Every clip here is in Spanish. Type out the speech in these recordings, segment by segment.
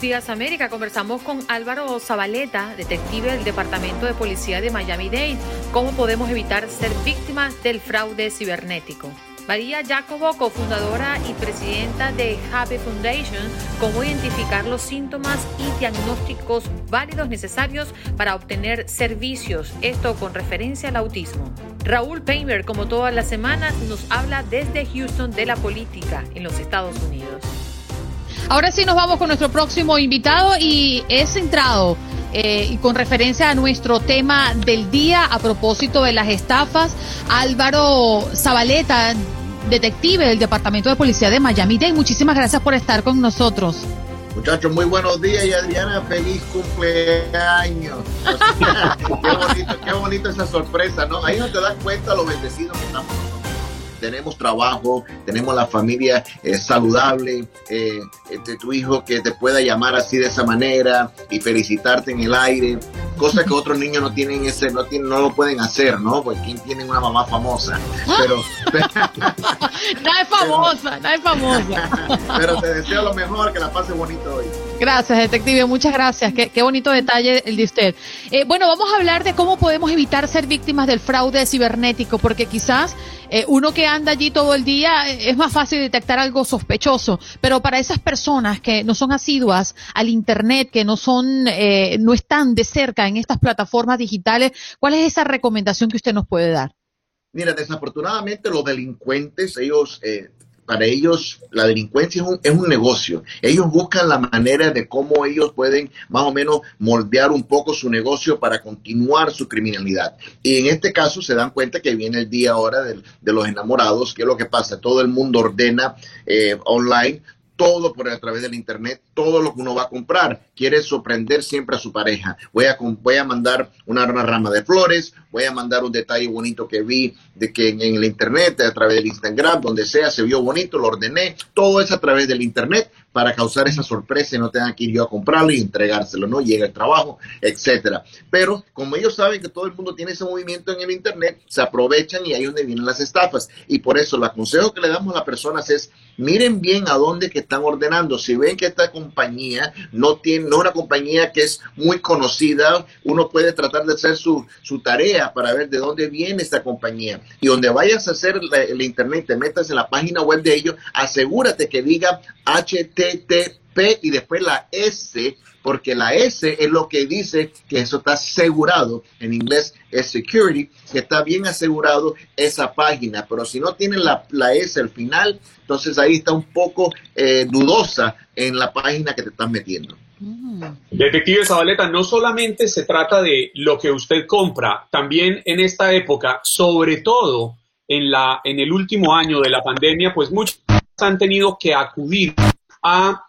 Días América conversamos con Álvaro Zabaleta, detective del Departamento de Policía de Miami-Dade, cómo podemos evitar ser víctimas del fraude cibernético. María Jacobo, cofundadora y presidenta de Happy Foundation, cómo identificar los síntomas y diagnósticos válidos necesarios para obtener servicios, esto con referencia al autismo. Raúl Painter, como todas las semanas, nos habla desde Houston de la política en los Estados Unidos. Ahora sí nos vamos con nuestro próximo invitado y es centrado eh, y con referencia a nuestro tema del día a propósito de las estafas, Álvaro Zabaleta, detective del Departamento de Policía de Miami-Dade. Muchísimas gracias por estar con nosotros. Muchachos, muy buenos días y Adriana, feliz cumpleaños. qué bonito, qué bonito esa sorpresa, ¿no? Ahí no te das cuenta lo bendecidos que estamos tenemos trabajo, tenemos la familia eh, saludable, eh, de tu hijo que te pueda llamar así de esa manera y felicitarte en el aire, cosa que otros niños no tienen ese, no tienen, no lo pueden hacer, ¿no? Porque quien tiene una mamá famosa, pero, no es famosa, no es famosa. pero te deseo lo mejor, que la pase bonito hoy. Gracias, detective, muchas gracias. Qué, qué bonito detalle el de usted. Eh, bueno, vamos a hablar de cómo podemos evitar ser víctimas del fraude cibernético, porque quizás eh, uno que anda allí todo el día eh, es más fácil detectar algo sospechoso, pero para esas personas que no son asiduas al Internet, que no son, eh, no están de cerca en estas plataformas digitales, ¿cuál es esa recomendación que usted nos puede dar? Mira, desafortunadamente los delincuentes, ellos para ellos la delincuencia es un, es un, negocio. Ellos buscan la manera de cómo ellos pueden más o menos moldear un poco su negocio para continuar su criminalidad. Y en este caso se dan cuenta que viene el día ahora de, de los enamorados, que es lo que pasa. Todo el mundo ordena eh, online todo por a través del internet, todo lo que uno va a comprar. Quiere sorprender siempre a su pareja. Voy a, voy a mandar una, rama de flores, voy a mandar un detalle bonito que vi de que en, el internet, a través del Instagram, donde sea, se vio bonito, lo ordené. Todo es a través del internet para causar esa sorpresa y no tengan que ir yo a comprarlo y entregárselo, ¿no? Llega el trabajo, etcétera. Pero como ellos saben que todo el mundo tiene ese movimiento en el internet, se aprovechan y ahí es donde vienen las estafas. Y por eso el consejo que le damos a las personas es miren bien a dónde que están ordenando. Si ven que esta compañía no tiene, no una compañía que es muy conocida, uno puede tratar de hacer su, su tarea para ver de dónde viene esta compañía. Y donde vayas a hacer el internet, te metas en la página web de ellos, asegúrate que diga HT TTP y después la S, porque la S es lo que dice que eso está asegurado, en inglés es security, que está bien asegurado esa página, pero si no tiene la, S al final, entonces ahí está un poco eh, dudosa en la página que te estás metiendo. Mm. Detective Zabaleta, no solamente se trata de lo que usted compra, también en esta época, sobre todo en, la, en el último año de la pandemia, pues muchos han tenido que acudir a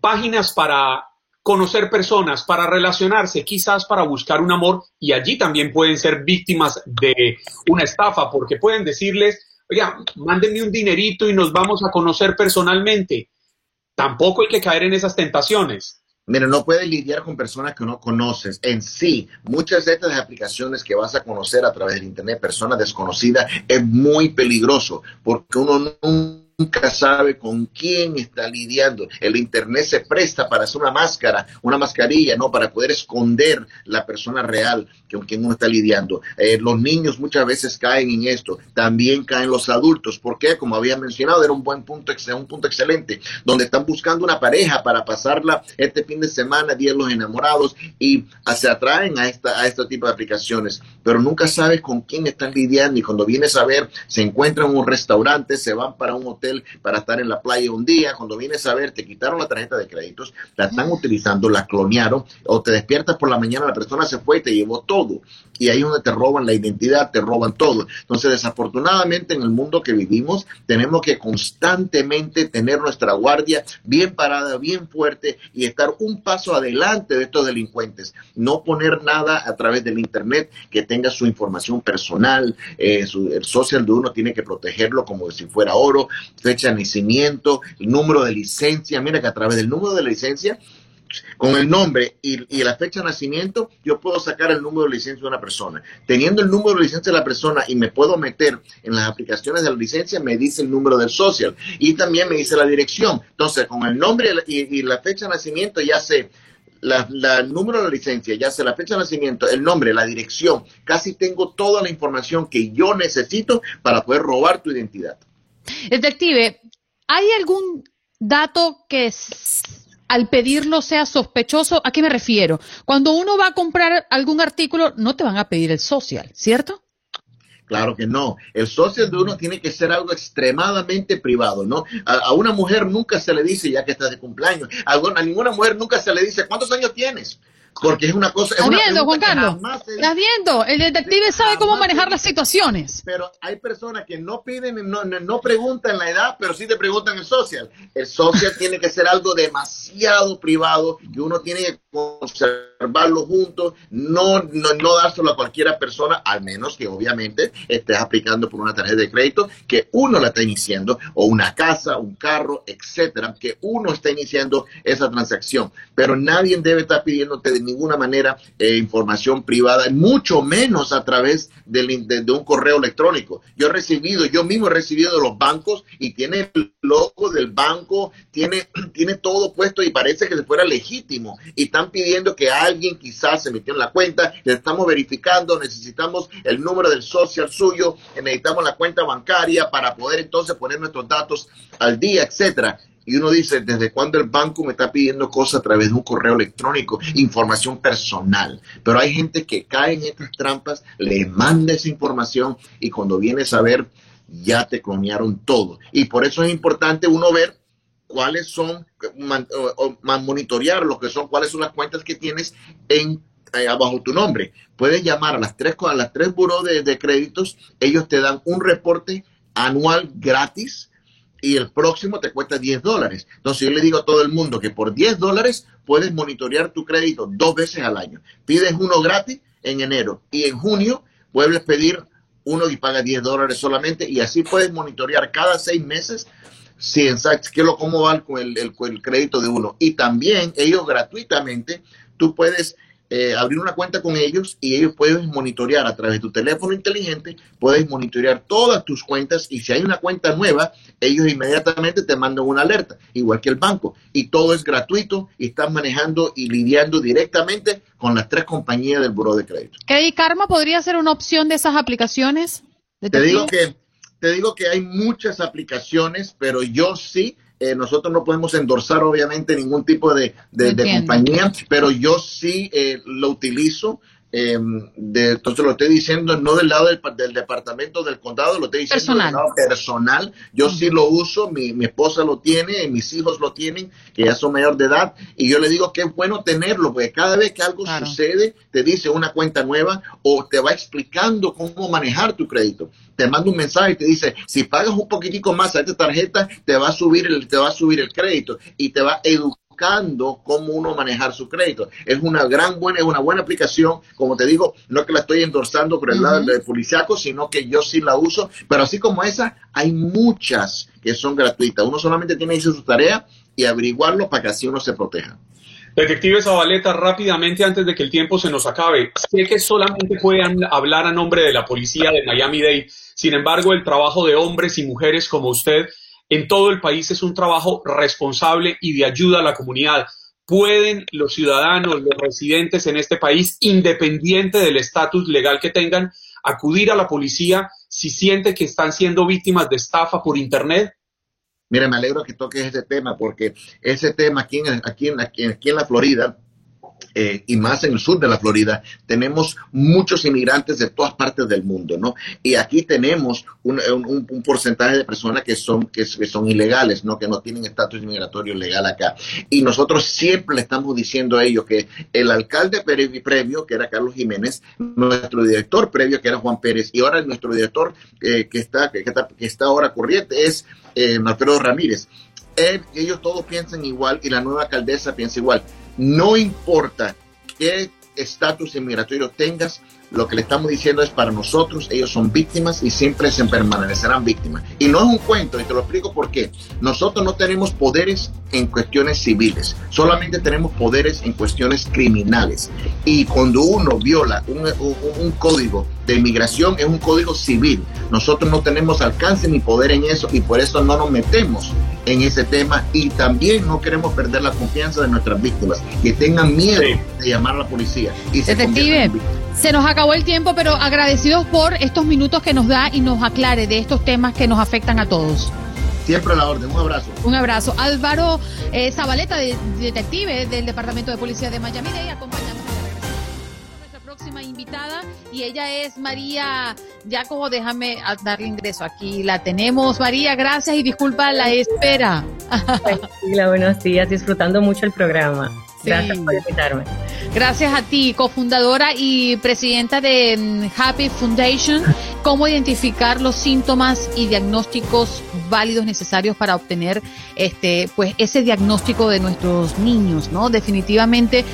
páginas para conocer personas, para relacionarse, quizás para buscar un amor y allí también pueden ser víctimas de una estafa porque pueden decirles, oiga, mándenme un dinerito y nos vamos a conocer personalmente. Tampoco hay que caer en esas tentaciones. Mira, no puedes lidiar con personas que no conoces. En sí, muchas de estas aplicaciones que vas a conocer a través del Internet, personas desconocidas, es muy peligroso porque uno no nunca sabe con quién está lidiando. El Internet se presta para hacer una máscara, una mascarilla, ¿no? Para poder esconder la persona real con quien uno está lidiando. Eh, los niños muchas veces caen en esto, también caen los adultos. porque Como había mencionado, era un buen punto, un punto excelente, donde están buscando una pareja para pasarla este fin de semana, día los enamorados, y se atraen a, esta, a este tipo de aplicaciones, pero nunca sabes con quién están lidiando y cuando vienes a ver, se encuentran en un restaurante, se van para un hotel, hotel para estar en la playa un día, cuando vienes a ver, te quitaron la tarjeta de créditos, la están utilizando, la clonearon, o te despiertas por la mañana, la persona se fue y te llevó todo. Y ahí es donde te roban la identidad, te roban todo. Entonces, desafortunadamente, en el mundo que vivimos, tenemos que constantemente tener nuestra guardia bien parada, bien fuerte y estar un paso adelante de estos delincuentes. No poner nada a través del Internet que tenga su información personal, eh, su, el social de uno tiene que protegerlo como si fuera oro, fecha de nacimiento, número de licencia. Mira que a través del número de licencia con el nombre y, la fecha de nacimiento, yo puedo sacar el número de licencia de una persona. Teniendo el número de licencia de la persona y me puedo meter en las aplicaciones de la licencia, me dice el número del social y también me dice la dirección. Entonces, con el nombre y, la fecha de nacimiento ya sé el número de la licencia, ya sé la fecha de nacimiento, el nombre, la dirección, casi tengo toda la información que yo necesito para poder robar tu identidad. Detective, ¿hay algún dato que al pedirlo sea sospechoso, ¿a qué me refiero? Cuando uno va a comprar algún artículo, no te van a pedir el social, ¿cierto? Claro que no. El social de uno tiene que ser algo extremadamente privado, ¿no? A, una mujer nunca se le dice ya que estás de cumpleaños. A, ninguna mujer nunca se le dice cuántos años tienes porque es una cosa. ¿Estás viendo, Juan Carlos? ¿Estás viendo? El detective sabe cómo manejar las situaciones. Pero hay personas que no piden, no, no, preguntan la edad, pero sí te preguntan el social. El social tiene que ser algo demasiado privado que uno tiene que conservarlo juntos, no, no, no dárselo a cualquiera persona, al menos que obviamente estés aplicando por una tarjeta de crédito que uno la está iniciando, o una casa, un carro, etcétera, que uno está iniciando esa transacción. Pero nadie debe estar pidiéndote de ninguna manera eh, información privada, mucho menos a través de, un correo electrónico. Yo he recibido, yo mismo he recibido de los bancos y tiene el logo del banco, tiene, tiene todo puesto y parece que se fuera legítimo. Y pidiendo que alguien quizás se metió en la cuenta, le estamos verificando, necesitamos el número del social suyo, necesitamos la cuenta bancaria para poder entonces poner nuestros datos al día, etcétera y uno dice, ¿desde cuándo el banco me está pidiendo cosas a través de un correo electrónico, información personal? Pero hay gente que cae en estas trampas, le manda esa información y cuando vienes a ver, ya te clonearon todo. Y por eso es importante uno ver cuáles son, monitorear lo que son, cuáles son las cuentas que tienes en eh, bajo tu nombre. Puedes llamar a las tres, a las tres buros de, de créditos, ellos te dan un reporte anual gratis y el próximo te cuesta 10 dólares. Entonces yo le digo a todo el mundo que por 10 dólares puedes monitorear tu crédito dos veces al año. Pides uno gratis en enero y en junio puedes pedir uno y paga 10 dólares solamente y así puedes monitorear cada seis meses si exacto, qué lo cómo va con el, el crédito de uno. Y también ellos gratuitamente, tú puedes eh, abrir una cuenta con ellos y ellos pueden monitorear a través de tu teléfono inteligente, puedes monitorear todas tus cuentas y si hay una cuenta nueva, ellos inmediatamente te mandan una alerta, igual que el banco. Y todo es gratuito y están manejando y lidiando directamente con las tres compañías del Buró de Crédito. ¿Credit Karma podría ser una opción de esas aplicaciones? Te digo que te digo que hay muchas aplicaciones, pero yo sí eh, nosotros no podemos endorsar obviamente ningún tipo de, compañía, pero yo sí eh, lo utilizo. Eh, de, entonces lo estoy diciendo no del lado del, departamento del condado, lo estoy diciendo del lado personal. Yo sí lo uso, mi, mi, esposa lo tiene, mis hijos lo tienen, que ya son mayor de edad, y yo le digo que es bueno tenerlo, porque cada vez que algo sucede, te dice una cuenta nueva o te va explicando cómo manejar tu crédito. Te manda un mensaje y te dice, si pagas un poquitico más a esta tarjeta, te va a subir el, te va a subir el crédito y te va educando cómo uno manejar su crédito. Es una gran buena, es una buena aplicación. Como te digo, no es que la estoy endorsando por el lado del policiaco, sino que yo sí la uso. Pero así como esa, hay muchas que son gratuitas. Uno solamente tiene que hacer su tarea y averiguarlo para que así uno se proteja. Detective Zabaleta, rápidamente antes de que el tiempo se nos acabe, sé que solamente pueden hablar a nombre de la policía de Miami-Dade, sin embargo, el trabajo de hombres y mujeres como usted en todo el país es un trabajo responsable y de ayuda a la comunidad. ¿Pueden los ciudadanos, los residentes en este país, independiente del estatus legal que tengan, acudir a la policía si sienten que están siendo víctimas de estafa por Internet? Mira, me alegro que toques ese tema porque ese tema aquí en, aquí en, aquí en la Florida eh, y más en el sur de la Florida, tenemos muchos inmigrantes de todas partes del mundo, ¿no? Y aquí tenemos un, porcentaje de personas que son, que, son ilegales, ¿no? Que no tienen estatus inmigratorio legal acá. Y nosotros siempre le estamos diciendo a ellos que el alcalde previo, que era Carlos Jiménez, nuestro director previo, que era Juan Pérez, y ahora nuestro director eh, que, está, que, está, ahora corriente es eh, Ramírez. ellos todos piensan igual y la nueva alcaldesa piensa igual no importa qué estatus inmigratorio tengas, lo que le estamos diciendo es para nosotros, ellos son víctimas y siempre se permanecerán víctimas. Y no es un cuento, y te lo explico por qué. Nosotros no tenemos poderes en cuestiones civiles, solamente tenemos poderes en cuestiones criminales. Y cuando uno viola un, código de inmigración, es un código civil. Nosotros no tenemos alcance ni poder en eso y por eso no nos metemos en ese tema y también no queremos perder la confianza de nuestras víctimas, que tengan miedo de llamar a la policía. Y Detective, se nos acabó el tiempo, pero agradecidos por estos minutos que nos da y nos aclare de estos temas que nos afectan a todos. Siempre a la orden, un abrazo. Un abrazo. Álvaro eh, Zabaleta, detective del Departamento de Policía de Miami, de acompañamos a nuestra próxima invitada y ella es María ya como déjame darle ingreso aquí. La tenemos, María, gracias y disculpa la espera. Hola, buenos días, disfrutando mucho el programa. Gracias por invitarme. Gracias a ti, cofundadora y presidenta de mm, Happy Foundation. ¿Cómo identificar los síntomas y diagnósticos válidos necesarios para obtener este, pues, ese diagnóstico de nuestros niños? ¿no? Definitivamente,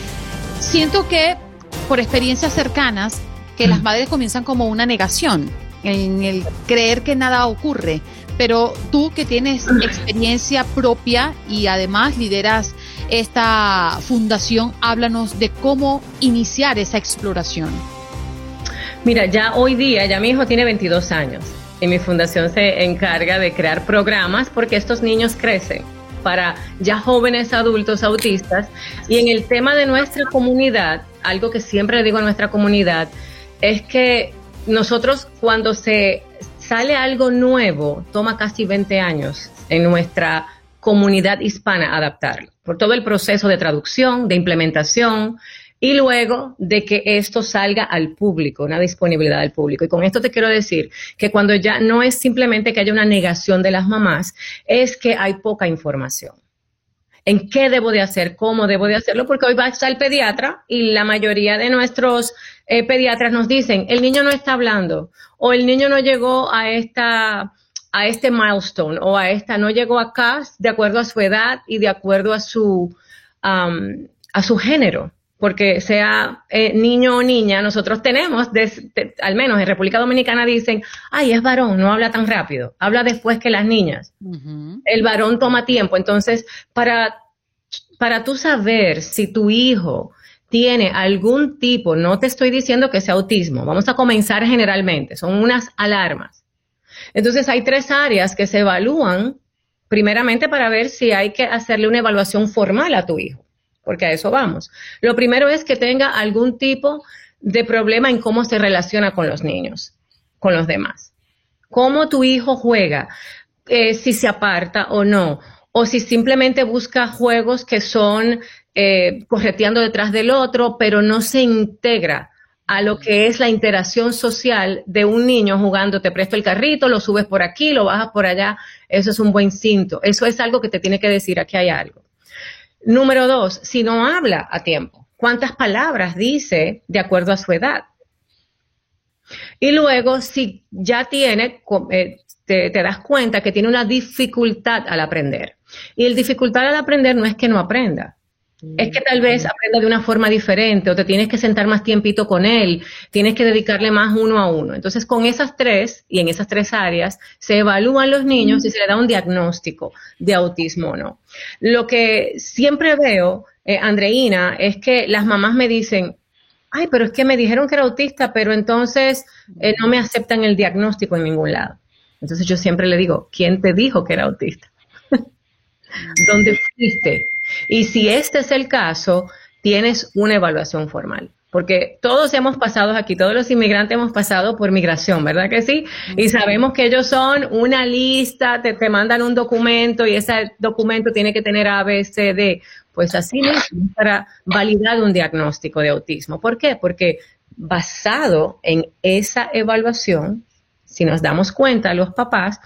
siento que por experiencias cercanas, que las madres comienzan como una negación en el creer que nada ocurre. Pero tú que tienes experiencia propia y además lideras esta fundación, háblanos de cómo iniciar esa exploración. Mira, ya hoy día, ya mi hijo tiene 22 años y mi fundación se encarga de crear programas porque estos niños crecen para ya jóvenes adultos autistas. Y en el tema de nuestra comunidad, algo que siempre le digo a nuestra comunidad, es que nosotros cuando se sale algo nuevo, toma casi 20 años en nuestra comunidad hispana adaptarlo, por todo el proceso de traducción, de implementación y luego de que esto salga al público, una disponibilidad al público. Y con esto te quiero decir que cuando ya no es simplemente que haya una negación de las mamás, es que hay poca información. En qué debo de hacer, cómo debo de hacerlo, porque hoy va a estar el pediatra y la mayoría de nuestros eh, pediatras nos dicen, el niño no está hablando o el niño no llegó a esta a este milestone o a esta, no llegó acá de acuerdo a su edad y de acuerdo a su, a su género porque sea eh, niño o niña, nosotros tenemos, al menos en República Dominicana dicen, ay, es varón, no habla tan rápido, habla después que las niñas. El varón toma tiempo. Entonces, para, para tú saber si tu hijo tiene algún tipo, no te estoy diciendo que sea autismo, vamos a comenzar generalmente, son unas alarmas. Entonces, hay tres áreas que se evalúan primeramente para ver si hay que hacerle una evaluación formal a tu hijo porque a eso vamos. Lo primero es que tenga algún tipo de problema en cómo se relaciona con los niños, con los demás. Cómo tu hijo juega, eh, si se aparta o no, o si simplemente busca juegos que son eh, correteando detrás del otro, pero no se integra a lo que es la interacción social de un niño jugando, te presto el carrito, lo subes por aquí, lo bajas por allá, eso es un buen cinto, eso es algo que te tiene que decir, aquí hay algo. Número dos, si no habla a tiempo, ¿cuántas palabras dice de acuerdo a su edad? Y luego, si ya tiene, eh, te, das cuenta que tiene una dificultad al aprender. Y el dificultad al aprender no es que no aprenda, es que tal vez aprenda de una forma diferente o te tienes que sentar más tiempito con él, tienes que dedicarle más uno a uno. Entonces, con esas tres y en esas tres áreas se evalúan los niños y se le da un diagnóstico de autismo o no. Lo que siempre veo, eh, Andreina, es que las mamás me dicen, ay, pero es que me dijeron que era autista, pero entonces eh, no me aceptan el diagnóstico en ningún lado. Entonces yo siempre le digo, ¿quién te dijo que era autista? ¿Dónde fuiste? Y si este es el caso, tienes una evaluación formal. porque todos hemos pasado aquí, todos los inmigrantes hemos pasado por migración, ¿verdad que sí? Y sabemos que ellos son una lista, te, te mandan un documento y ese documento tiene que tener A, B, C, D. Pues así mismo para validar un diagnóstico de autismo. ¿Por qué? Porque basado en esa evaluación, si nos damos cuenta, los papás,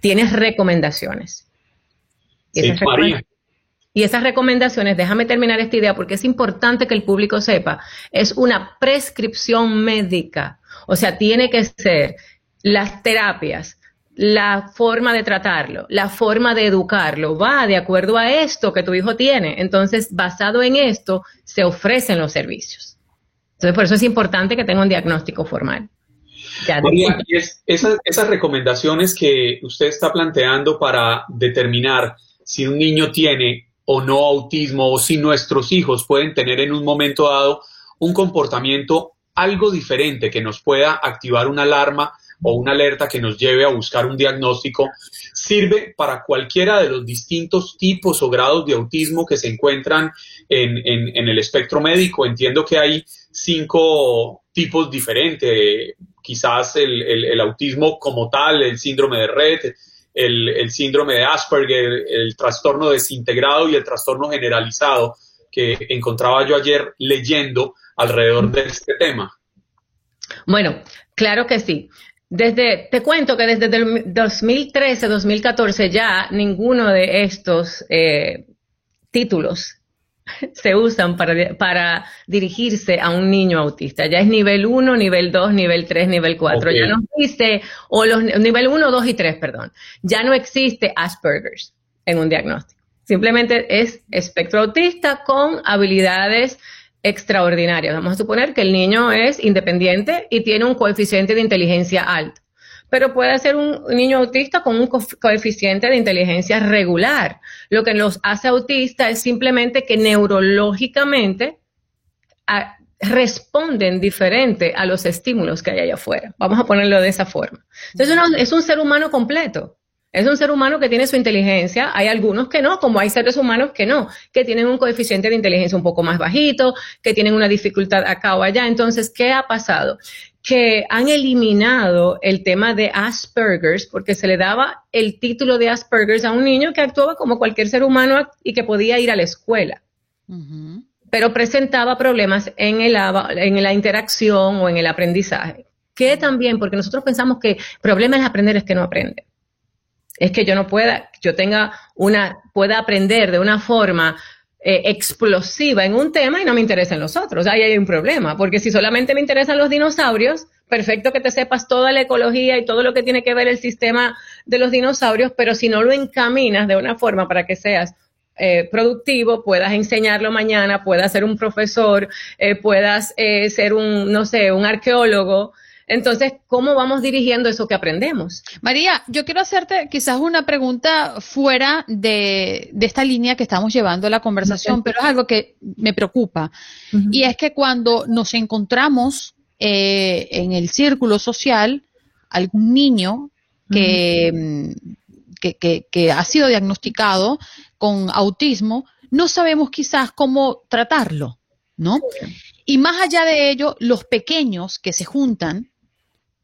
tienes recomendaciones. Sí, María. Y esas recomendaciones, déjame terminar esta idea porque es importante que el público sepa, es una prescripción médica. O sea, tiene que ser las terapias, la forma de tratarlo, la forma de educarlo, va de acuerdo a esto que tu hijo tiene. Entonces, basado en esto, se ofrecen los servicios. Entonces, por eso es importante que tenga un diagnóstico formal. María, esas, esas recomendaciones que usted está planteando para determinar si un niño tiene o no autismo o si nuestros hijos pueden tener en un momento dado un comportamiento algo diferente que nos pueda activar una alarma o una alerta que nos lleve a buscar un diagnóstico, sirve para cualquiera de los distintos tipos o grados de autismo que se encuentran en, el espectro médico. Entiendo que hay cinco tipos diferentes, quizás el, el autismo como tal, el síndrome de red, el, síndrome de Asperger, el trastorno desintegrado y el trastorno generalizado que encontraba yo ayer leyendo alrededor de este tema. Bueno, claro que sí. Desde, te cuento que desde el 2013, 2014 ya ninguno de estos eh, títulos se usan para, para, dirigirse a un niño autista. Ya es nivel 1, nivel 2, nivel 3, nivel 4. Ya no existe, o los nivel 1, 2 y 3, perdón. Ya no existe Asperger's en un diagnóstico. Simplemente es espectro autista con habilidades extraordinarias. Vamos a suponer que el niño es independiente y tiene un coeficiente de inteligencia alto pero puede ser un niño autista con un coeficiente de inteligencia regular. Lo que los hace autistas es simplemente que neurológicamente responden diferente a los estímulos que hay allá afuera. Vamos a ponerlo de esa forma. Entonces, es un ser humano completo. Es un ser humano que tiene su inteligencia, hay algunos que no, como hay seres humanos que no, que tienen un coeficiente de inteligencia un poco más bajito, que tienen una dificultad acá o allá. Entonces, ¿qué ha pasado? Que han eliminado el tema de Asperger's porque se le daba el título de Asperger's a un niño que actuaba como cualquier ser humano y que podía ir a la escuela. Pero presentaba problemas en, el, en la interacción o en el aprendizaje. Que también, porque nosotros pensamos que problema es aprender es que no aprende. Es que yo no pueda, yo tenga una, pueda aprender de una forma eh, explosiva en un tema y no me interesan los otros. Ahí hay un problema, porque si solamente me interesan los dinosaurios, perfecto que te sepas toda la ecología y todo lo que tiene que ver el sistema de los dinosaurios, pero si no lo encaminas de una forma para que seas eh, productivo, puedas enseñarlo mañana, puedas ser un profesor, eh, puedas ser un, no sé, un arqueólogo, entonces, ¿cómo vamos dirigiendo eso que aprendemos? María, yo quiero hacerte quizás una pregunta fuera de, esta línea que estamos llevando la conversación, pero es algo que me preocupa. Y es que cuando nos encontramos eh, en el círculo social, algún niño que, que, ha sido diagnosticado con autismo, no sabemos quizás cómo tratarlo, ¿no? Y más allá de ello, los pequeños que se juntan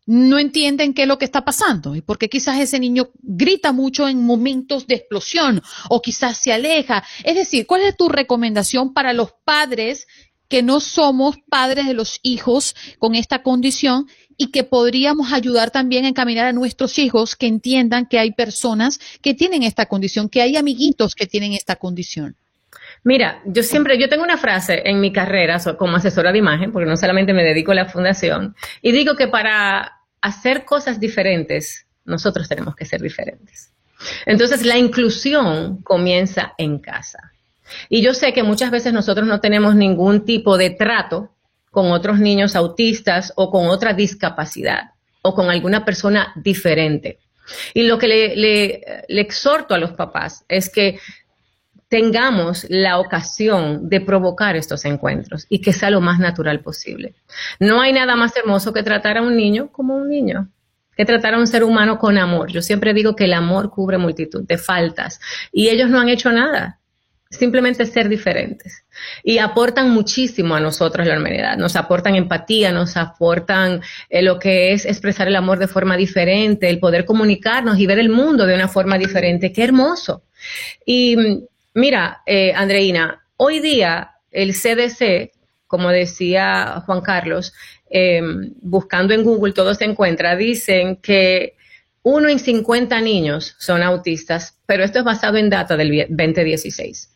no entienden qué es lo que está pasando y por qué quizás ese niño grita mucho en momentos de explosión o quizás se aleja. Es decir, ¿cuál es tu recomendación para los padres que no somos padres de los hijos con esta condición y que podríamos ayudar también a encaminar a nuestros hijos que entiendan que hay personas que tienen esta condición, que hay amiguitos que tienen esta condición? Mira, yo siempre, yo tengo una frase en mi carrera como asesora de imagen, porque no solamente me dedico a la fundación, y digo que para hacer cosas diferentes, nosotros tenemos que ser diferentes. Entonces, la inclusión comienza en casa. Y yo sé que muchas veces nosotros no tenemos ningún tipo de trato con otros niños autistas o con otra discapacidad o con alguna persona diferente. Y lo que le, le exhorto a los papás es que tengamos la ocasión de provocar estos encuentros y que sea lo más natural posible. No hay nada más hermoso que tratar a un niño como un niño, que tratar a un ser humano con amor. Yo siempre digo que el amor cubre multitud de faltas y ellos no han hecho nada. simplemente ser diferentes. Y aportan muchísimo a nosotros la humanidad, nos aportan empatía, nos aportan eh, lo que es expresar el amor de forma diferente, el poder comunicarnos y ver el mundo de una forma diferente. Qué hermoso. Y mira, eh, Andreina, hoy día el CDC, como decía Juan Carlos, em, buscando en Google todo se encuentra, dicen que uno en 50 niños son autistas, pero esto es basado en data del 2016.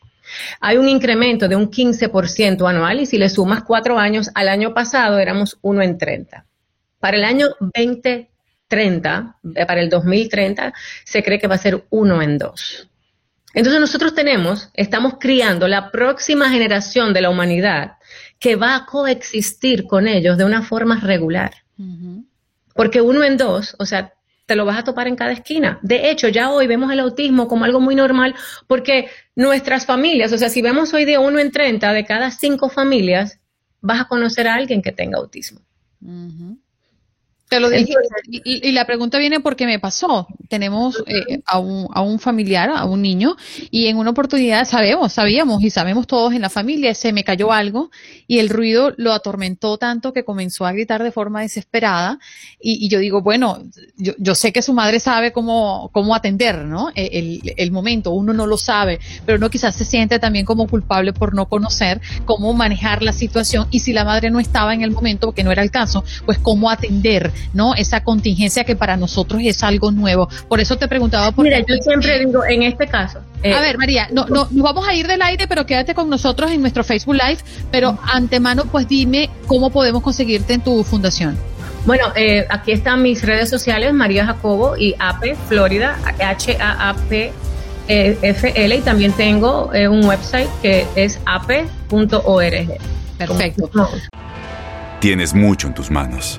Hay un incremento de un 15% anual y si le sumas cuatro años, al año pasado éramos uno en 30. Para el año 2030, eh, para el 2030, se cree que va a ser uno en dos. Entonces nosotros tenemos, estamos criando la próxima generación de la humanidad que va a coexistir con ellos de una forma regular. Porque uno en dos, o sea, te lo vas a topar en cada esquina. De hecho, ya hoy vemos el autismo como algo muy normal porque nuestras familias, o sea, si vemos hoy de uno en 30 de cada cinco familias, vas a conocer a alguien que tenga autismo. Te lo dije. Y, la pregunta viene porque me pasó. Tenemos eh, a, un, a, un, familiar, a un niño, y en una oportunidad sabemos, sabíamos y sabemos todos en la familia, se me cayó algo y el ruido lo atormentó tanto que comenzó a gritar de forma desesperada. Y, yo digo, bueno, yo, yo, sé que su madre sabe cómo, cómo atender, ¿no? E, el, el, momento, uno no lo sabe, pero uno quizás se siente también como culpable por no conocer cómo manejar la situación y si la madre no estaba en el momento, que no era el caso, pues cómo atender ¿no? Esa contingencia que para nosotros es algo nuevo. Por eso te preguntaba por Mira, yo siempre digo, en este caso. Eh, a ver, María, no, no, nos vamos a ir del aire, pero quédate con nosotros en nuestro Facebook Live. Pero antemano, pues dime cómo podemos conseguirte en tu fundación. Bueno, eh, aquí están mis redes sociales, María Jacobo y AP Florida, H-A-A-P. FL y también tengo eh, un website que es ap.org. Perfecto. Tienes mucho en tus manos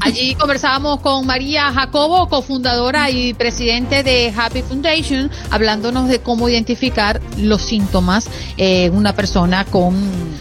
Allí conversábamos con María Jacobo, cofundadora y presidente de Happy Foundation, hablándonos de cómo identificar los síntomas en una persona con...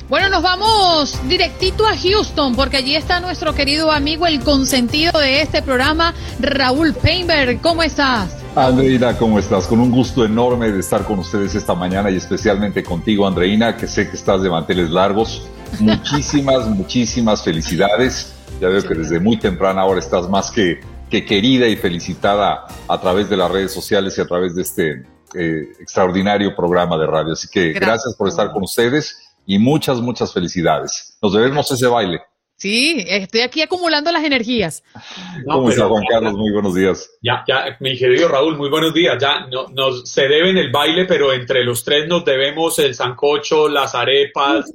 Bueno, nos vamos directito a Houston, porque allí está nuestro querido amigo, el consentido de este programa, Raúl Painberg. ¿Cómo estás? Andreina, ¿cómo estás? Con un gusto enorme de estar con ustedes esta mañana y especialmente contigo, Andreina, que sé que estás de manteles largos. Muchísimas, muchísimas felicidades ya veo que desde muy temprana hora estás más que, que querida y felicitada a través de las redes sociales y a través de este eh, extraordinario programa de radio. Así que gracias por estar con ustedes y muchas, muchas felicidades. Nos debemos ese baile. Sí, estoy aquí acumulando las energías. ¿Cómo está Juan Carlos? Muy buenos días. Ya, ya, mi querido Raúl, muy buenos días. Ya no, nos se deben el baile, pero entre los tres nos debemos el sancocho, las arepas,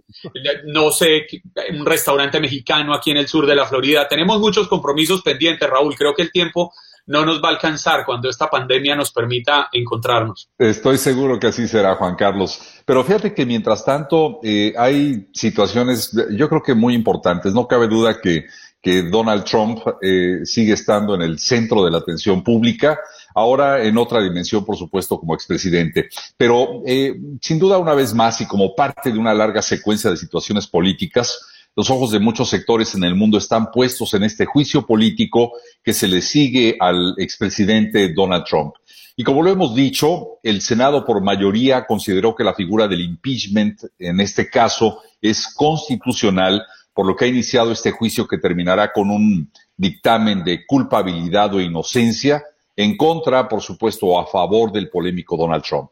no sé, un restaurante mexicano aquí en el sur de la Florida. Tenemos muchos compromisos pendientes, Raúl. Creo que el tiempo no nos va a alcanzar cuando esta pandemia nos permita encontrarnos. Estoy seguro que así será, Juan Carlos. Pero fíjate que mientras tanto eh, hay situaciones, yo creo que muy importantes. No cabe duda que, que Donald Trump eh, sigue estando en el centro de la atención pública, ahora en otra dimensión, por supuesto, como expresidente. Pero eh, sin duda, una vez más, y como parte de una larga secuencia de situaciones políticas, los ojos de muchos sectores en el mundo están puestos en este juicio político que se le sigue al expresidente Donald Trump. Y como lo hemos dicho, el Senado por mayoría consideró que la figura del impeachment en este caso es constitucional, por lo que ha iniciado este juicio que terminará con un dictamen de culpabilidad o inocencia en contra, por supuesto, a favor del polémico Donald Trump.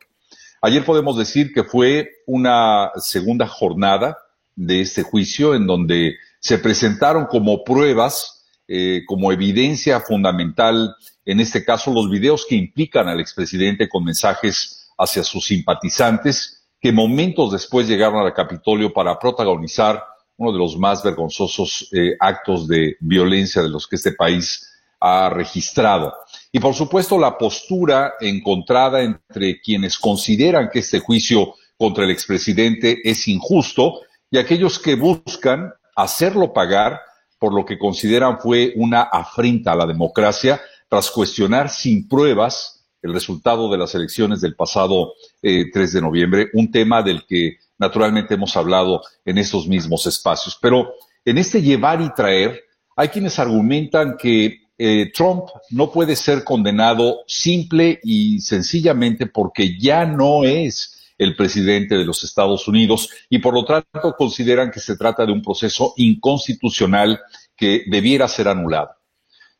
Ayer podemos decir que fue una segunda jornada de este juicio en donde se presentaron como pruebas, eh, como evidencia fundamental, en este caso, los videos que implican al expresidente con mensajes hacia sus simpatizantes, que momentos después llegaron al Capitolio para protagonizar uno de los más vergonzosos eh, actos de violencia de los que este país ha registrado. Y por supuesto la postura encontrada entre quienes consideran que este juicio contra el expresidente es injusto y aquellos que buscan hacerlo pagar por lo que consideran fue una afrenta a la democracia tras cuestionar sin pruebas el resultado de las elecciones del pasado 3 eh, de noviembre, un tema del que naturalmente hemos hablado en estos mismos espacios. Pero en este llevar y traer, hay quienes argumentan que eh, Trump no puede ser condenado simple y sencillamente porque ya no es el presidente de los Estados Unidos y por lo tanto consideran que se trata de un proceso inconstitucional que debiera ser anulado.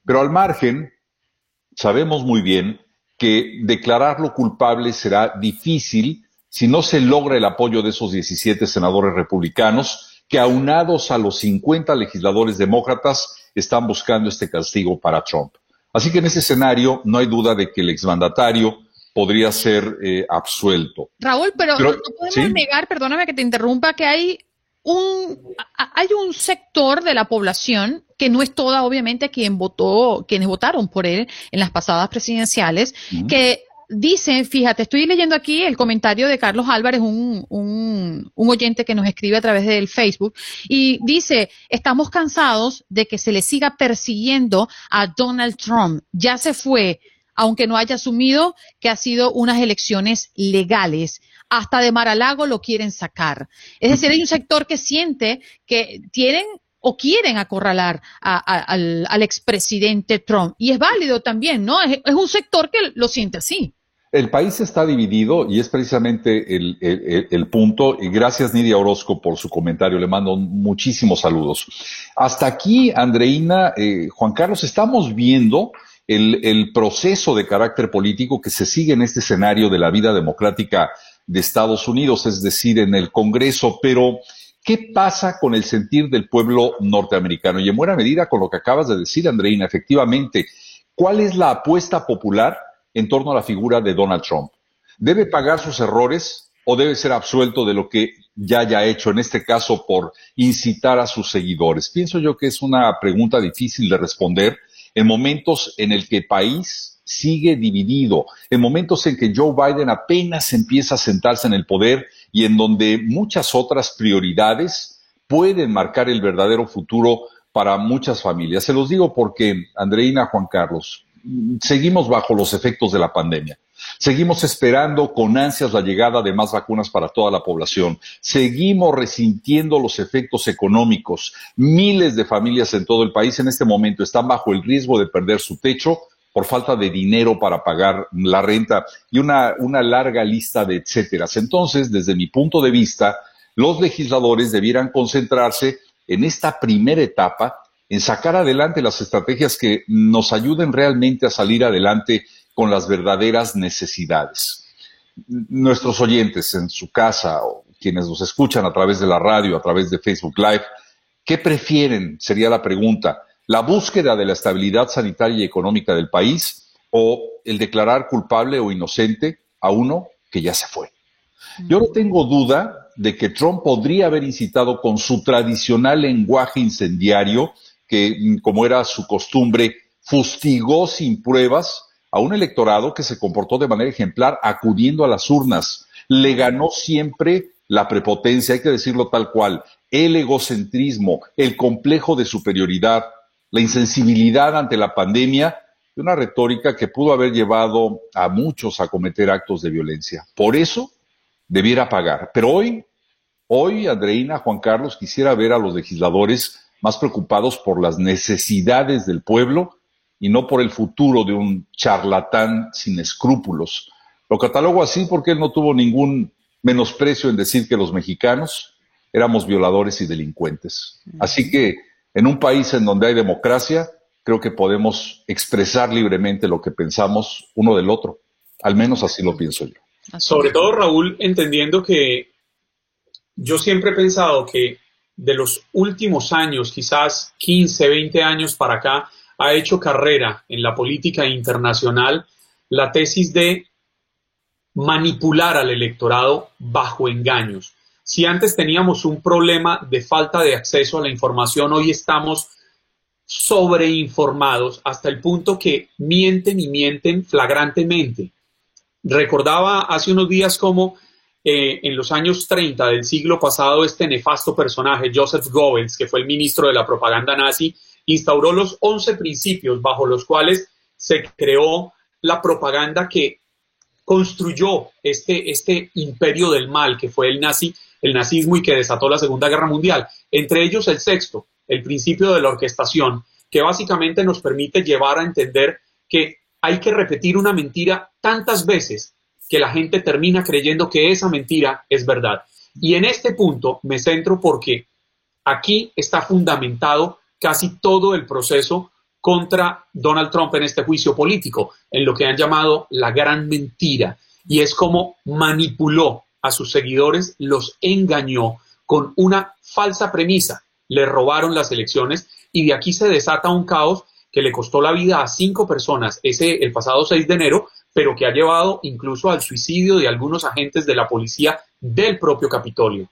Pero al margen, sabemos muy bien que declararlo culpable será difícil si no se logra el apoyo de esos 17 senadores republicanos que aunados a los 50 legisladores demócratas están buscando este castigo para Trump. Así que en ese escenario no hay duda de que el exmandatario podría ser eh, absuelto. Raúl, pero, no podemos negar, perdóname que te interrumpa, que hay un, hay un sector de la población que no es toda, obviamente, quien votó, quienes votaron por él en las pasadas presidenciales, que Dice, fíjate, estoy leyendo aquí el comentario de Carlos Álvarez, un, un, un, oyente que nos escribe a través del Facebook, y dice, estamos cansados de que se le siga persiguiendo a Donald Trump. Ya se fue, aunque no haya asumido que ha sido unas elecciones legales. Hasta de Maralago lo quieren sacar. Es decir, hay un sector que siente que tienen o quieren acorralar al, al, expresidente Trump. Y es válido también, ¿no? Es, es, un sector que lo siente así. El país está dividido y es precisamente el, punto. Y gracias, Nidia Orozco, por su comentario. Le mando muchísimos saludos. Hasta aquí, Andreina, eh, Juan Carlos, estamos viendo el, proceso de carácter político que se sigue en este escenario de la vida democrática de Estados Unidos, es decir, en el Congreso, pero ¿qué pasa con el sentir del pueblo norteamericano? Y en buena medida con lo que acabas de decir, Andreina, efectivamente, ¿cuál es la apuesta popular en torno a la figura de Donald Trump? ¿Debe pagar sus errores o debe ser absuelto de lo que ya haya hecho, en este caso por incitar a sus seguidores? Pienso yo que es una pregunta difícil de responder en momentos en el que el país sigue dividido, en momentos en que Joe Biden apenas empieza a sentarse en el poder y en donde muchas otras prioridades pueden marcar el verdadero futuro para muchas familias. Se los digo porque, Andreina, Juan Carlos, seguimos bajo los efectos de la pandemia. Seguimos esperando con ansias la llegada de más vacunas para toda la población. Seguimos resintiendo los efectos económicos. Miles de familias en todo el país en este momento están bajo el riesgo de perder su techo por falta de dinero para pagar la renta y una, una larga lista de etcéteras. Entonces, desde mi punto de vista, los legisladores debieran concentrarse en esta primera etapa en sacar adelante las estrategias que nos ayuden realmente a salir adelante con las verdaderas necesidades. Nuestros oyentes en su casa o quienes nos escuchan a través de la radio, a través de Facebook Live, ¿qué prefieren? Sería la pregunta. ¿La búsqueda de la estabilidad sanitaria y económica del país o el declarar culpable o inocente a uno que ya se fue? Yo no tengo duda de que Trump podría haber incitado con su tradicional lenguaje incendiario, que como era su costumbre, fustigó sin pruebas a un electorado que se comportó de manera ejemplar acudiendo a las urnas. Le ganó siempre la prepotencia, hay que decirlo tal cual, el egocentrismo, el complejo de superioridad, la insensibilidad ante la pandemia y una retórica que pudo haber llevado a muchos a cometer actos de violencia. Por eso debiera pagar. Pero hoy, hoy, Andreina, Juan Carlos, quisiera ver a los legisladores más preocupados por las necesidades del pueblo y no por el futuro de un charlatán sin escrúpulos. Lo catalogo así porque él no tuvo ningún menosprecio en decir que los mexicanos éramos violadores y delincuentes. Así que en un país en donde hay democracia, creo que podemos expresar libremente lo que pensamos uno del otro. Al menos así lo pienso yo. Sobre todo, Raúl, entendiendo que yo siempre he pensado que de los últimos años, quizás 15, 20 años para acá, ha hecho carrera en la política internacional la tesis de manipular al electorado bajo engaños. Si antes teníamos un problema de falta de acceso a la información, hoy estamos sobreinformados hasta el punto que mienten y mienten flagrantemente. Recordaba hace unos días cómo eh, en los años 30 del siglo pasado este nefasto personaje, Joseph Goebbels, que fue el ministro de la propaganda nazi, instauró los 11 principios bajo los cuales se creó la propaganda que construyó este, este imperio del mal que fue el nazi, el nazismo y que desató la Segunda Guerra Mundial. Entre ellos el sexto, el principio de la orquestación, que básicamente nos permite llevar a entender que hay que repetir una mentira tantas veces que la gente termina creyendo que esa mentira es verdad. Y en este punto me centro porque aquí está fundamentado casi todo el proceso contra Donald Trump en este juicio político, en lo que han llamado la gran mentira, y es como manipuló a sus seguidores, los engañó con una falsa premisa, le robaron las elecciones y de aquí se desata un caos que le costó la vida a cinco personas ese el pasado 6 de enero, pero que ha llevado incluso al suicidio de algunos agentes de la policía del propio Capitolio.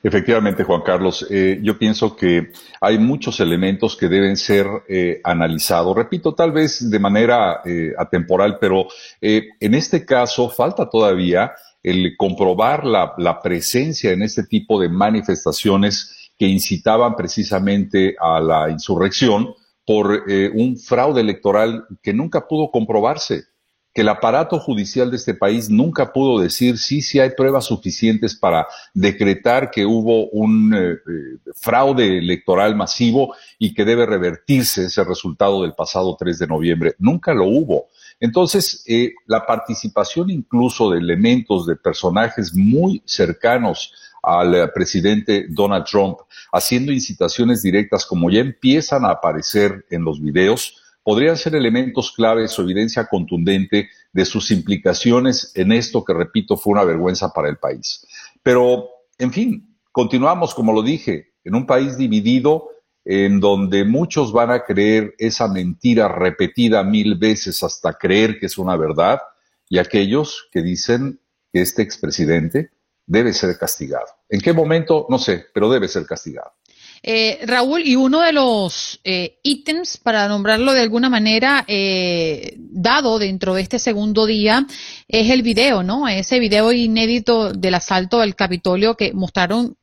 Efectivamente, Juan Carlos, eh, yo pienso que hay muchos elementos que deben ser eh, analizados. Repito, tal vez de manera eh, atemporal, pero en este caso falta todavía el comprobar la, la, presencia en este tipo de manifestaciones que incitaban precisamente a la insurrección por un fraude electoral que nunca pudo comprobarse que el aparato judicial de este país nunca pudo decir sí, sí hay pruebas suficientes para decretar que hubo un eh, eh, fraude electoral masivo y que debe revertirse ese resultado del pasado 3 de noviembre. Nunca lo hubo. Entonces, eh, la participación incluso de elementos, de personajes muy cercanos al presidente Donald Trump, haciendo incitaciones directas como ya empiezan a aparecer en los videos, podrían ser elementos claves o evidencia contundente de sus implicaciones en esto que, repito, fue una vergüenza para el país. Pero, en fin, continuamos, como lo dije, en un país dividido en donde muchos van a creer esa mentira repetida mil veces hasta creer que es una verdad, y aquellos que dicen que este expresidente debe ser castigado. ¿En qué momento? No sé, pero debe ser castigado. Eh, Raúl, y uno de los eh, ítems, para nombrarlo de alguna manera, eh, dado dentro de este segundo día, es el video, ¿no? Ese video inédito del asalto al Capitolio que mostraron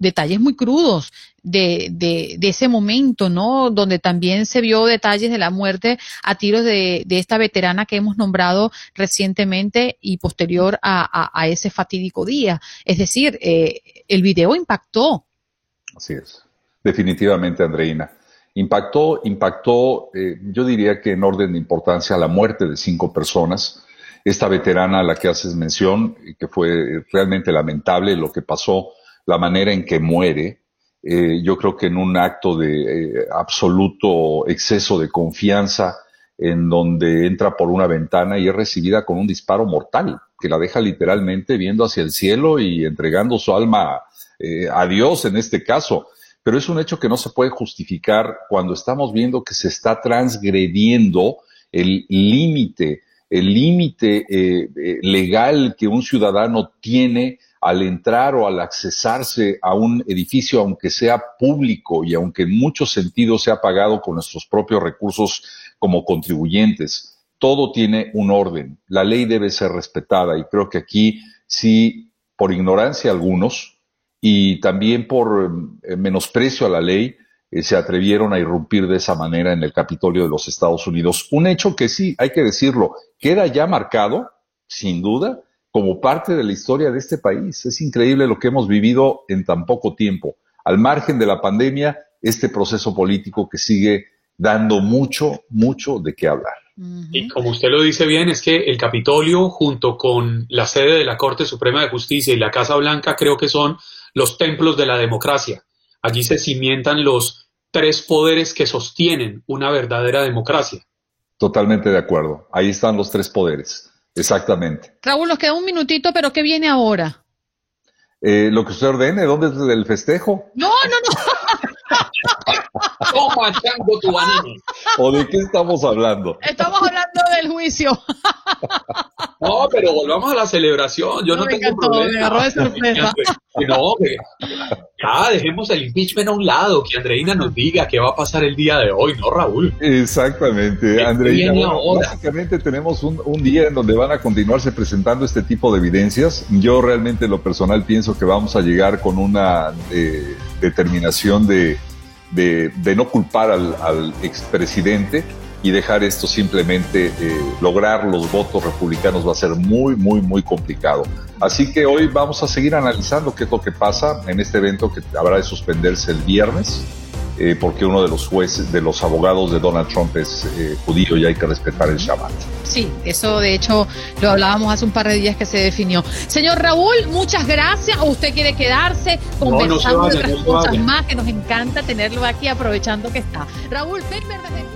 detalles muy crudos de, de, ese momento, ¿no? Donde también se vio detalles de la muerte a tiros de, de esta veterana que hemos nombrado recientemente y posterior a, a ese fatídico día. Es decir, el video impactó. Así es. Definitivamente, Andreina. Impactó, impactó, eh, yo diría que en orden de importancia, la muerte de cinco personas. Esta veterana a la que haces mención, que fue realmente lamentable lo que pasó, la manera en que muere, eh, yo creo que en un acto de eh, absoluto exceso de confianza, en donde entra por una ventana y es recibida con un disparo mortal, que la deja literalmente viendo hacia el cielo y entregando su alma a Dios en este caso pero es un hecho que no se puede justificar cuando estamos viendo que se está transgrediendo el límite, el límite eh, eh, legal que un ciudadano tiene al entrar o al accesarse a un edificio, aunque sea público y aunque en muchos sentidos sea pagado con nuestros propios recursos como contribuyentes. Todo tiene un orden. La ley debe ser respetada y creo que aquí sí, por ignorancia algunos, y también por eh, menosprecio a la ley eh, se atrevieron a irrumpir de esa manera en el Capitolio de los Estados Unidos. Un hecho que sí, hay que decirlo, queda ya marcado, sin duda, como parte de la historia de este país. Es increíble lo que hemos vivido en tan poco tiempo. Al margen de la pandemia, este proceso político que sigue dando mucho, mucho de qué hablar. Y como usted lo dice bien, es que el Capitolio, junto con la sede de la Corte Suprema de Justicia y la Casa Blanca, creo que son los templos de la democracia. Allí se cimientan los tres poderes que sostienen una verdadera democracia. Totalmente de acuerdo. Ahí están los tres poderes. Exactamente. Raúl, nos queda un minutito, pero ¿qué viene ahora? Eh, lo que usted ordene, ¿dónde es el festejo? No, no, no. Toma, chango, tu ¿O de qué estamos hablando? Estamos hablando del juicio. no, pero volvamos a la celebración. Yo no, me tengo encantó, problema. me agarró de sorpresa. No, que ya dejemos el impeachment a un lado, que Andreina nos diga qué va a pasar el día de hoy, ¿no, Raúl? Exactamente, ¿Qué Andreina. bueno, básicamente tenemos un, un día en donde van a continuarse presentando este tipo de evidencias. Yo realmente en lo personal pienso que vamos a llegar con una eh, determinación de, de, de no culpar al, al expresidente y dejar esto simplemente eh, lograr los votos republicanos va a ser muy, muy, muy complicado. Así que hoy vamos a seguir analizando qué es lo que pasa en este evento que habrá de suspenderse el viernes, eh, porque uno de los jueces, de los abogados de Donald Trump es eh, judío y hay que respetar el Shabbat. Sí, eso de hecho lo hablábamos hace un par de días que se definió. Señor Raúl, muchas gracias. ¿O usted quiere quedarse? No, no se Conversando vaya, de otras no cosas más que nos encanta tenerlo aquí aprovechando que está. Raúl desde Gracias